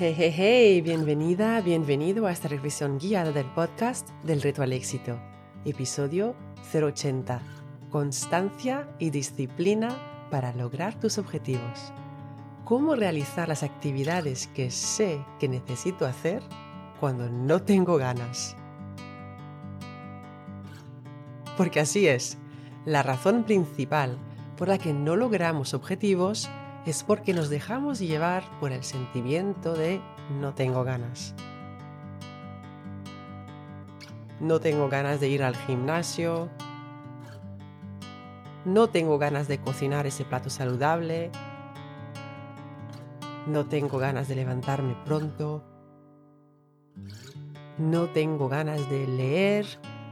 Hey, hey, hey, bienvenida, bienvenido a esta reflexión guiada del podcast del Reto al Éxito, episodio 080, constancia y disciplina para lograr tus objetivos. ¿Cómo realizar las actividades que sé que necesito hacer cuando no tengo ganas? Porque así es, la razón principal por la que no logramos objetivos es porque nos dejamos llevar por el sentimiento de no tengo ganas. No tengo ganas de ir al gimnasio. No tengo ganas de cocinar ese plato saludable. No tengo ganas de levantarme pronto. No tengo ganas de leer,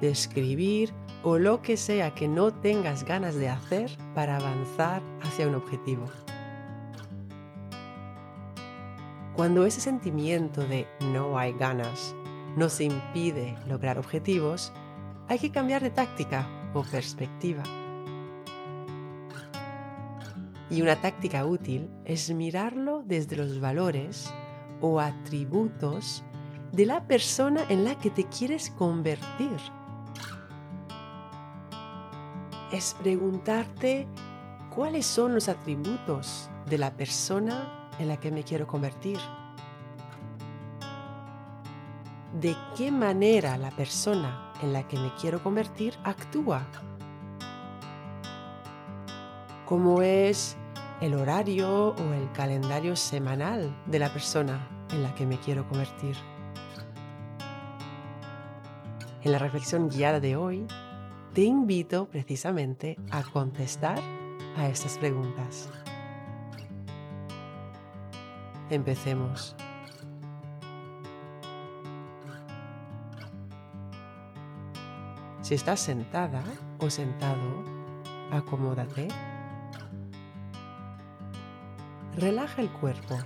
de escribir o lo que sea que no tengas ganas de hacer para avanzar hacia un objetivo. Cuando ese sentimiento de no hay ganas nos impide lograr objetivos, hay que cambiar de táctica o perspectiva. Y una táctica útil es mirarlo desde los valores o atributos de la persona en la que te quieres convertir. Es preguntarte cuáles son los atributos de la persona en la que me quiero convertir. De qué manera la persona en la que me quiero convertir actúa. Cómo es el horario o el calendario semanal de la persona en la que me quiero convertir. En la reflexión guiada de hoy, te invito precisamente a contestar a estas preguntas. Empecemos. Si estás sentada o sentado, acomódate. Relaja el cuerpo.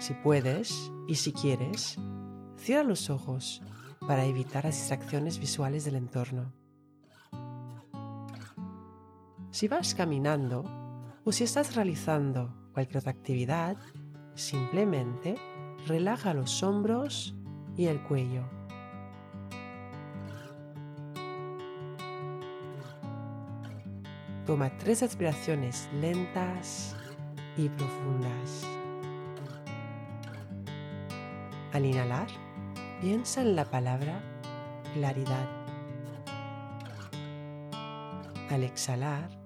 Si puedes y si quieres, cierra los ojos para evitar las distracciones visuales del entorno. Si vas caminando o si estás realizando cualquier otra actividad, simplemente relaja los hombros y el cuello. Toma tres respiraciones lentas y profundas. Al inhalar, piensa en la palabra claridad. Al exhalar,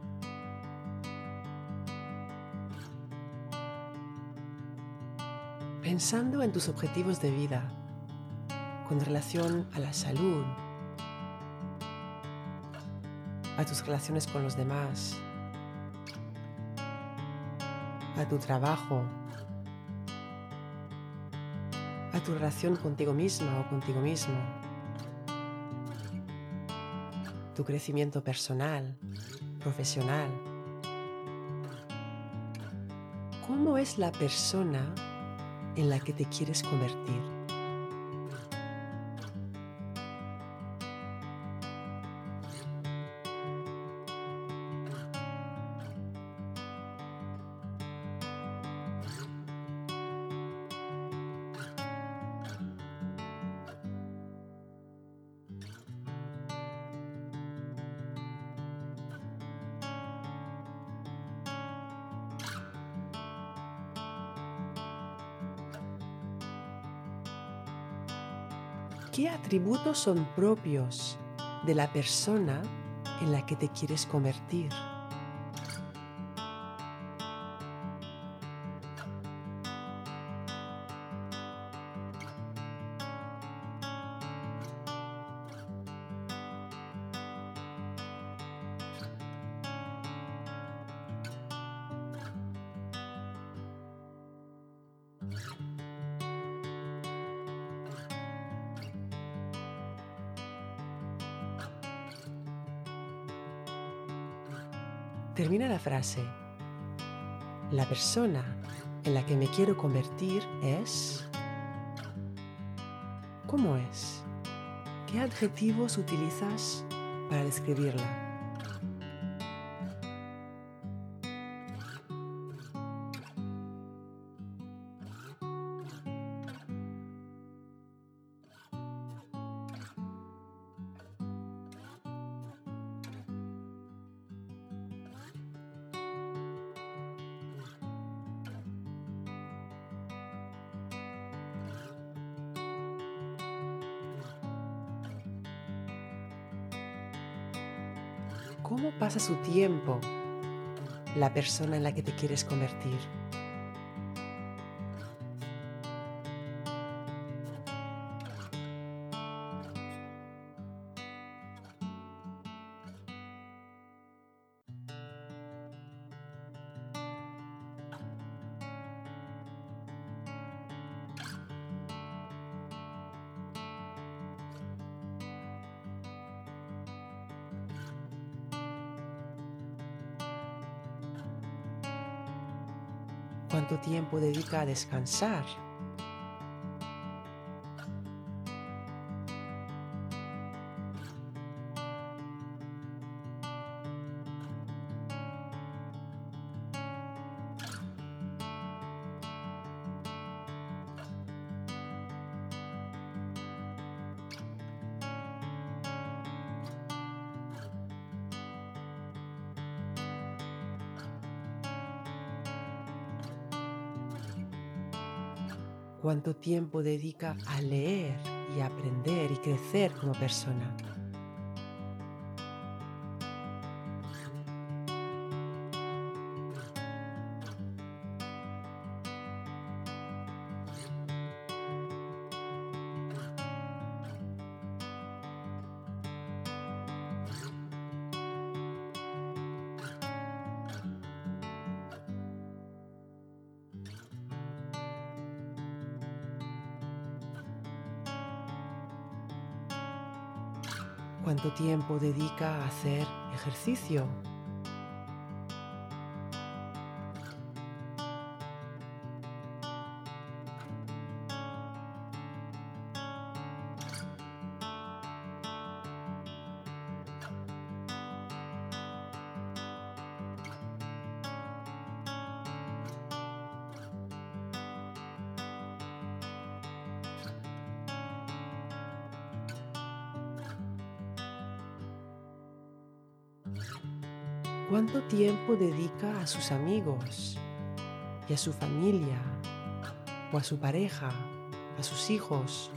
Pensando en tus objetivos de vida con relación a la salud, a tus relaciones con los demás, a tu trabajo, a tu relación contigo misma o contigo mismo, tu crecimiento personal, profesional. ¿Cómo es la persona en la que te quieres convertir. ¿Qué atributos son propios de la persona en la que te quieres convertir? Termina la frase. La persona en la que me quiero convertir es... ¿Cómo es? ¿Qué adjetivos utilizas para describirla? Cómo pasa su tiempo la persona en la que te quieres convertir. Cuánto tiempo dedica a descansar. Cuánto tiempo dedica a leer y aprender y crecer como persona. Cuánto tiempo dedica a hacer ejercicio ¿Cuánto tiempo dedica a sus amigos y a su familia o a su pareja, a sus hijos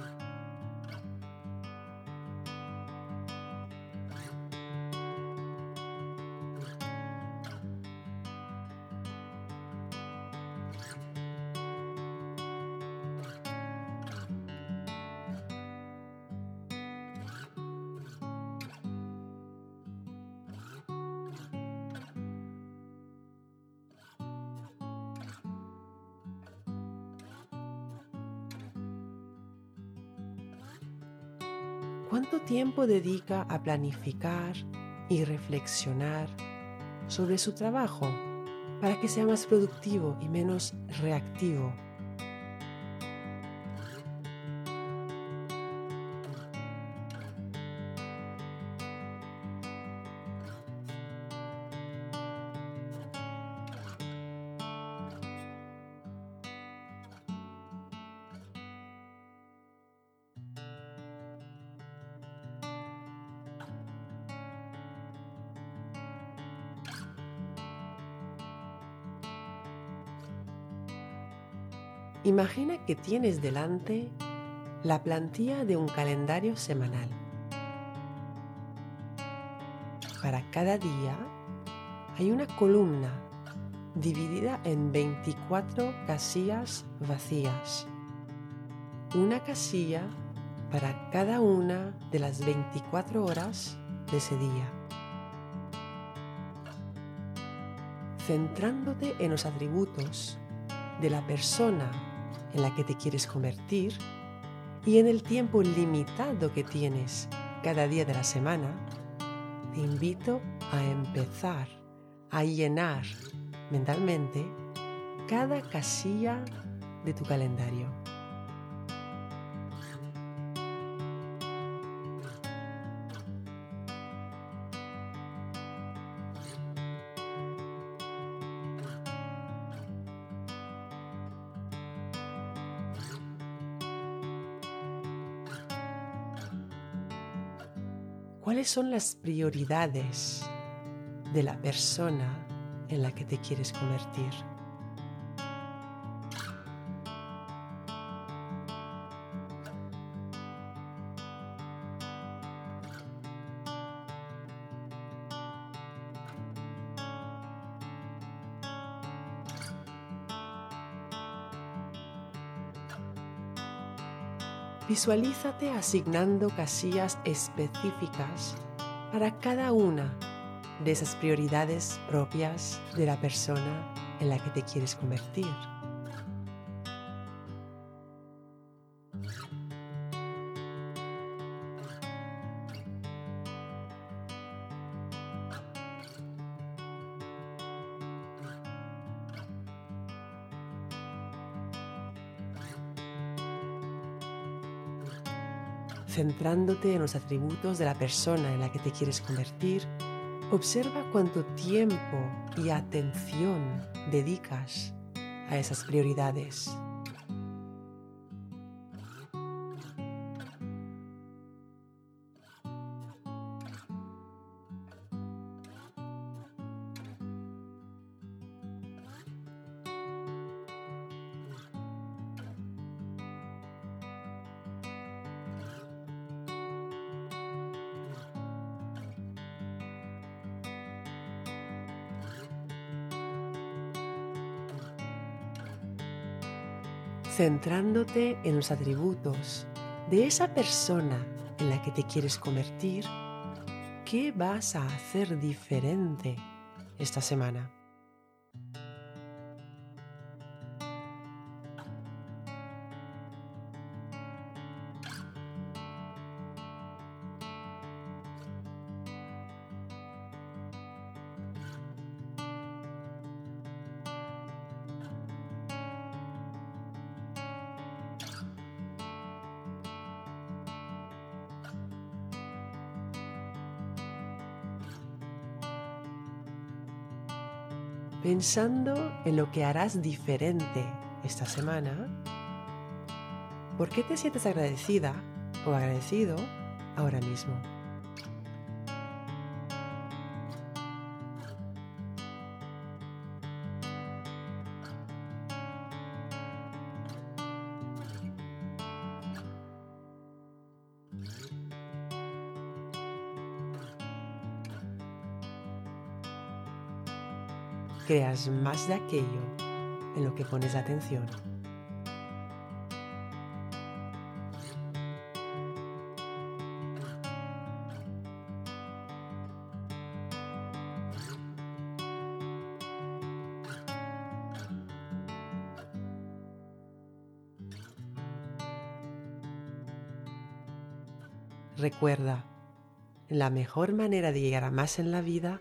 ¿Cuánto tiempo dedica a planificar y reflexionar sobre su trabajo para que sea más productivo y menos reactivo? Imagina que tienes delante la plantilla de un calendario semanal. Para cada día hay una columna dividida en 24 casillas vacías. Una casilla para cada una de las 24 horas de ese día. Centrándote en los atributos de la persona en la que te quieres convertir y en el tiempo limitado que tienes cada día de la semana, te invito a empezar a llenar mentalmente cada casilla de tu calendario. ¿Cuáles son las prioridades de la persona en la que te quieres convertir? Visualízate asignando casillas específicas para cada una de esas prioridades propias de la persona en la que te quieres convertir. Centrándote en los atributos de la persona en la que te quieres convertir, observa cuánto tiempo y atención dedicas a esas prioridades. Centrándote en los atributos de esa persona en la que te quieres convertir, ¿qué vas a hacer diferente esta semana? Pensando en lo que harás diferente esta semana, ¿por qué te sientes agradecida o agradecido ahora mismo? Creas más de aquello en lo que pones atención. Recuerda, la mejor manera de llegar a más en la vida